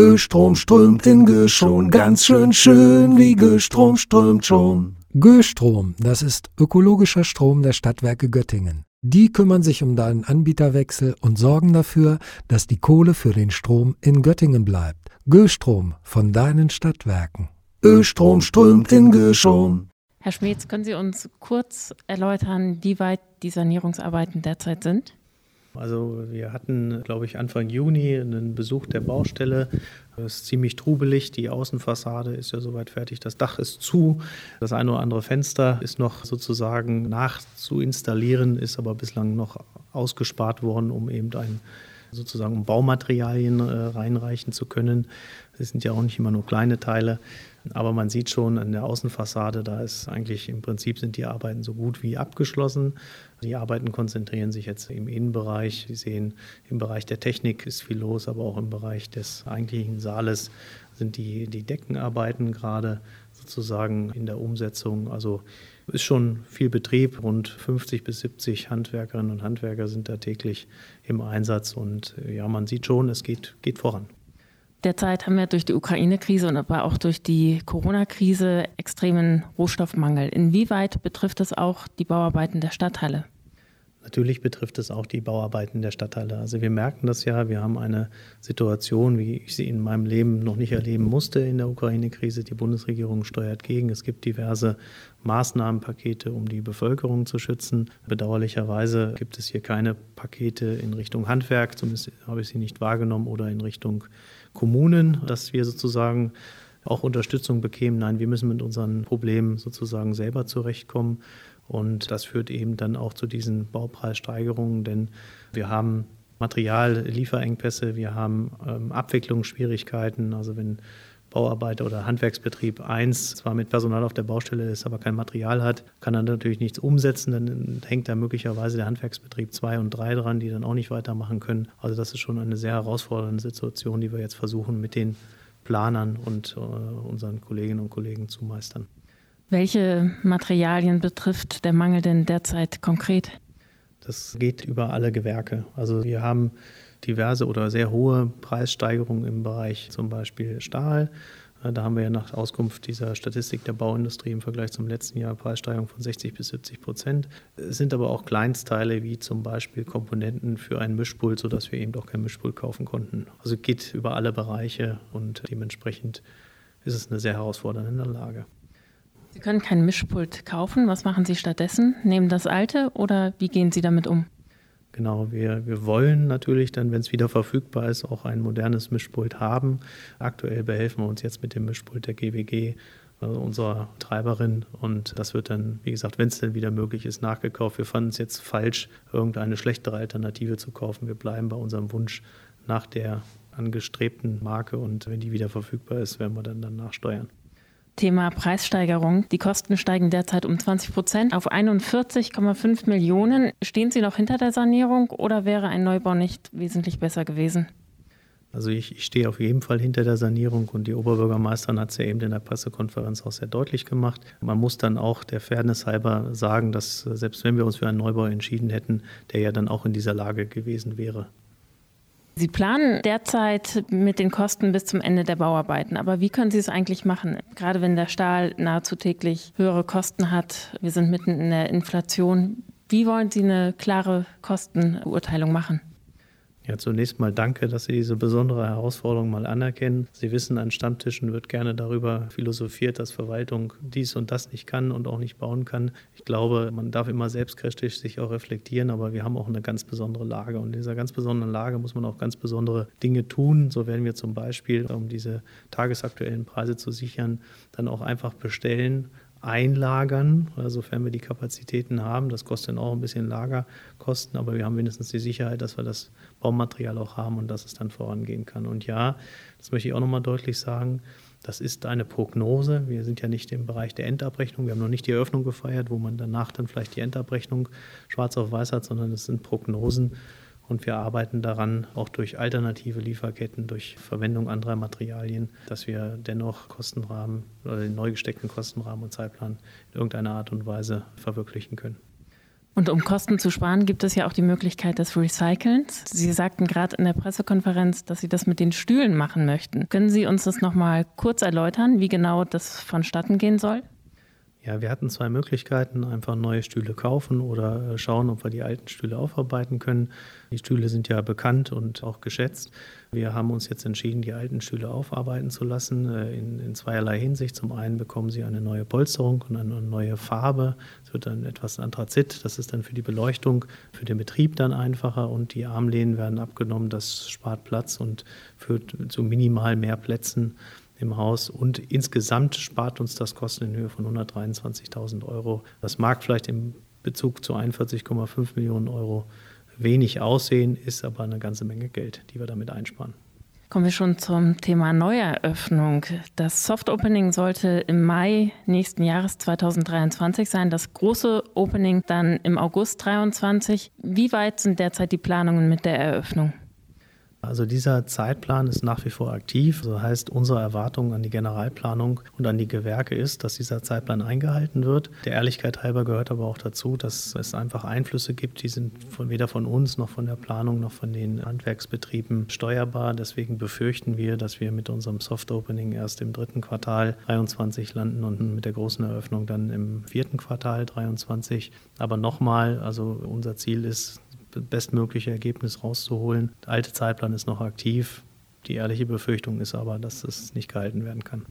Östrom strömt in Göschon, ganz schön schön, wie Göstrom strömt schon. Göstrom, das ist ökologischer Strom der Stadtwerke Göttingen. Die kümmern sich um deinen Anbieterwechsel und sorgen dafür, dass die Kohle für den Strom in Göttingen bleibt. Göstrom von deinen Stadtwerken. Östrom strömt in Göschon. Herr Schmetz, können Sie uns kurz erläutern, wie weit die Sanierungsarbeiten derzeit sind? Also wir hatten, glaube ich, Anfang Juni einen Besuch der Baustelle. Es ist ziemlich trubelig. Die Außenfassade ist ja soweit fertig. Das Dach ist zu. Das eine oder andere Fenster ist noch sozusagen nachzuinstallieren, ist aber bislang noch ausgespart worden, um eben ein sozusagen Baumaterialien äh, reinreichen zu können. Das sind ja auch nicht immer nur kleine Teile. Aber man sieht schon an der Außenfassade, da ist eigentlich im Prinzip sind die Arbeiten so gut wie abgeschlossen. Die Arbeiten konzentrieren sich jetzt im Innenbereich. Sie sehen, im Bereich der Technik ist viel los, aber auch im Bereich des eigentlichen Saales sind die, die Deckenarbeiten gerade sozusagen in der Umsetzung. Also ist schon viel Betrieb. Rund 50 bis 70 Handwerkerinnen und Handwerker sind da täglich im Einsatz. Und ja, man sieht schon, es geht, geht voran. Derzeit haben wir durch die Ukraine-Krise und aber auch durch die Corona-Krise extremen Rohstoffmangel. Inwieweit betrifft es auch die Bauarbeiten der Stadthalle? Natürlich betrifft es auch die Bauarbeiten der Stadthalle. Also wir merken das ja, wir haben eine Situation, wie ich sie in meinem Leben noch nicht erleben musste in der Ukraine-Krise. Die Bundesregierung steuert gegen. Es gibt diverse Maßnahmenpakete, um die Bevölkerung zu schützen. Bedauerlicherweise gibt es hier keine Pakete in Richtung Handwerk, zumindest habe ich sie nicht wahrgenommen, oder in Richtung Kommunen, dass wir sozusagen auch Unterstützung bekämen. Nein, wir müssen mit unseren Problemen sozusagen selber zurechtkommen. Und das führt eben dann auch zu diesen Baupreissteigerungen, denn wir haben Materiallieferengpässe, wir haben ähm, Abwicklungsschwierigkeiten. Also wenn Bauarbeiter oder Handwerksbetrieb 1 zwar mit Personal auf der Baustelle ist, aber kein Material hat, kann er natürlich nichts umsetzen. Dann hängt da möglicherweise der Handwerksbetrieb 2 und 3 dran, die dann auch nicht weitermachen können. Also das ist schon eine sehr herausfordernde Situation, die wir jetzt versuchen mit den Planern und äh, unseren Kolleginnen und Kollegen zu meistern. Welche Materialien betrifft der Mangel denn derzeit konkret? Das geht über alle Gewerke. Also wir haben diverse oder sehr hohe Preissteigerungen im Bereich zum Beispiel Stahl. Äh, da haben wir ja nach Auskunft dieser Statistik der Bauindustrie im Vergleich zum letzten Jahr Preissteigerungen von 60 bis 70 Prozent. Es sind aber auch Kleinstteile wie zum Beispiel Komponenten für ein Mischpult, sodass wir eben doch kein Mischpult kaufen konnten. Also geht über alle Bereiche und dementsprechend ist es eine sehr herausfordernde Lage. Sie können kein Mischpult kaufen. Was machen Sie stattdessen? Nehmen das alte oder wie gehen Sie damit um? Genau, wir, wir wollen natürlich dann, wenn es wieder verfügbar ist, auch ein modernes Mischpult haben. Aktuell behelfen wir uns jetzt mit dem Mischpult der GWG, also unserer Treiberin. Und das wird dann, wie gesagt, wenn es denn wieder möglich ist, nachgekauft. Wir fanden es jetzt falsch, irgendeine schlechtere Alternative zu kaufen. Wir bleiben bei unserem Wunsch nach der angestrebten Marke und wenn die wieder verfügbar ist, werden wir dann danach steuern. Thema Preissteigerung. Die Kosten steigen derzeit um 20 Prozent auf 41,5 Millionen. Stehen Sie noch hinter der Sanierung oder wäre ein Neubau nicht wesentlich besser gewesen? Also ich, ich, stehe auf jeden Fall hinter der Sanierung und die Oberbürgermeisterin hat es ja eben in der Pressekonferenz auch sehr deutlich gemacht. Man muss dann auch der Fairness halber sagen, dass selbst wenn wir uns für einen Neubau entschieden hätten, der ja dann auch in dieser Lage gewesen wäre. Sie planen derzeit mit den Kosten bis zum Ende der Bauarbeiten. Aber wie können Sie es eigentlich machen? Gerade wenn der Stahl nahezu täglich höhere Kosten hat. Wir sind mitten in der Inflation. Wie wollen Sie eine klare Kostenbeurteilung machen? Ja, zunächst mal danke, dass Sie diese besondere Herausforderung mal anerkennen. Sie wissen, an Stammtischen wird gerne darüber philosophiert, dass Verwaltung dies und das nicht kann und auch nicht bauen kann. Ich glaube, man darf immer selbstkritisch sich auch reflektieren, aber wir haben auch eine ganz besondere Lage. Und in dieser ganz besonderen Lage muss man auch ganz besondere Dinge tun. So werden wir zum Beispiel, um diese tagesaktuellen Preise zu sichern, dann auch einfach bestellen einlagern, sofern wir die Kapazitäten haben. Das kostet dann auch ein bisschen Lagerkosten, aber wir haben wenigstens die Sicherheit, dass wir das Baumaterial auch haben und dass es dann vorangehen kann. Und ja, das möchte ich auch nochmal deutlich sagen, das ist eine Prognose. Wir sind ja nicht im Bereich der Endabrechnung. Wir haben noch nicht die Eröffnung gefeiert, wo man danach dann vielleicht die Endabrechnung schwarz auf weiß hat, sondern es sind Prognosen. Und wir arbeiten daran, auch durch alternative Lieferketten, durch Verwendung anderer Materialien, dass wir dennoch Kostenrahmen oder den neu gesteckten Kostenrahmen und Zeitplan in irgendeiner Art und Weise verwirklichen können. Und um Kosten zu sparen, gibt es ja auch die Möglichkeit des Recycelns. Sie sagten gerade in der Pressekonferenz, dass Sie das mit den Stühlen machen möchten. Können Sie uns das nochmal kurz erläutern, wie genau das vonstatten gehen soll? Ja, wir hatten zwei Möglichkeiten, einfach neue Stühle kaufen oder äh, schauen, ob wir die alten Stühle aufarbeiten können. Die Stühle sind ja bekannt und auch geschätzt. Wir haben uns jetzt entschieden, die alten Stühle aufarbeiten zu lassen, äh, in, in zweierlei Hinsicht. Zum einen bekommen sie eine neue Polsterung und eine neue Farbe. Es wird dann etwas Anthrazit, das ist dann für die Beleuchtung, für den Betrieb dann einfacher und die Armlehnen werden abgenommen. Das spart Platz und führt zu minimal mehr Plätzen im Haus und insgesamt spart uns das Kosten in Höhe von 123.000 Euro. Das mag vielleicht im Bezug zu 41,5 Millionen Euro wenig aussehen, ist aber eine ganze Menge Geld, die wir damit einsparen. Kommen wir schon zum Thema Neueröffnung. Das Soft Opening sollte im Mai nächsten Jahres 2023 sein, das große Opening dann im August 2023. Wie weit sind derzeit die Planungen mit der Eröffnung? Also dieser Zeitplan ist nach wie vor aktiv. Das heißt, unsere Erwartung an die Generalplanung und an die Gewerke ist, dass dieser Zeitplan eingehalten wird. Der Ehrlichkeit halber gehört aber auch dazu, dass es einfach Einflüsse gibt, die sind von, weder von uns noch von der Planung noch von den Handwerksbetrieben steuerbar. Deswegen befürchten wir, dass wir mit unserem Soft Opening erst im dritten Quartal 23 landen und mit der großen Eröffnung dann im vierten Quartal 23. Aber nochmal, also unser Ziel ist, bestmögliche Ergebnis rauszuholen. Der alte Zeitplan ist noch aktiv. Die ehrliche Befürchtung ist aber, dass es nicht gehalten werden kann.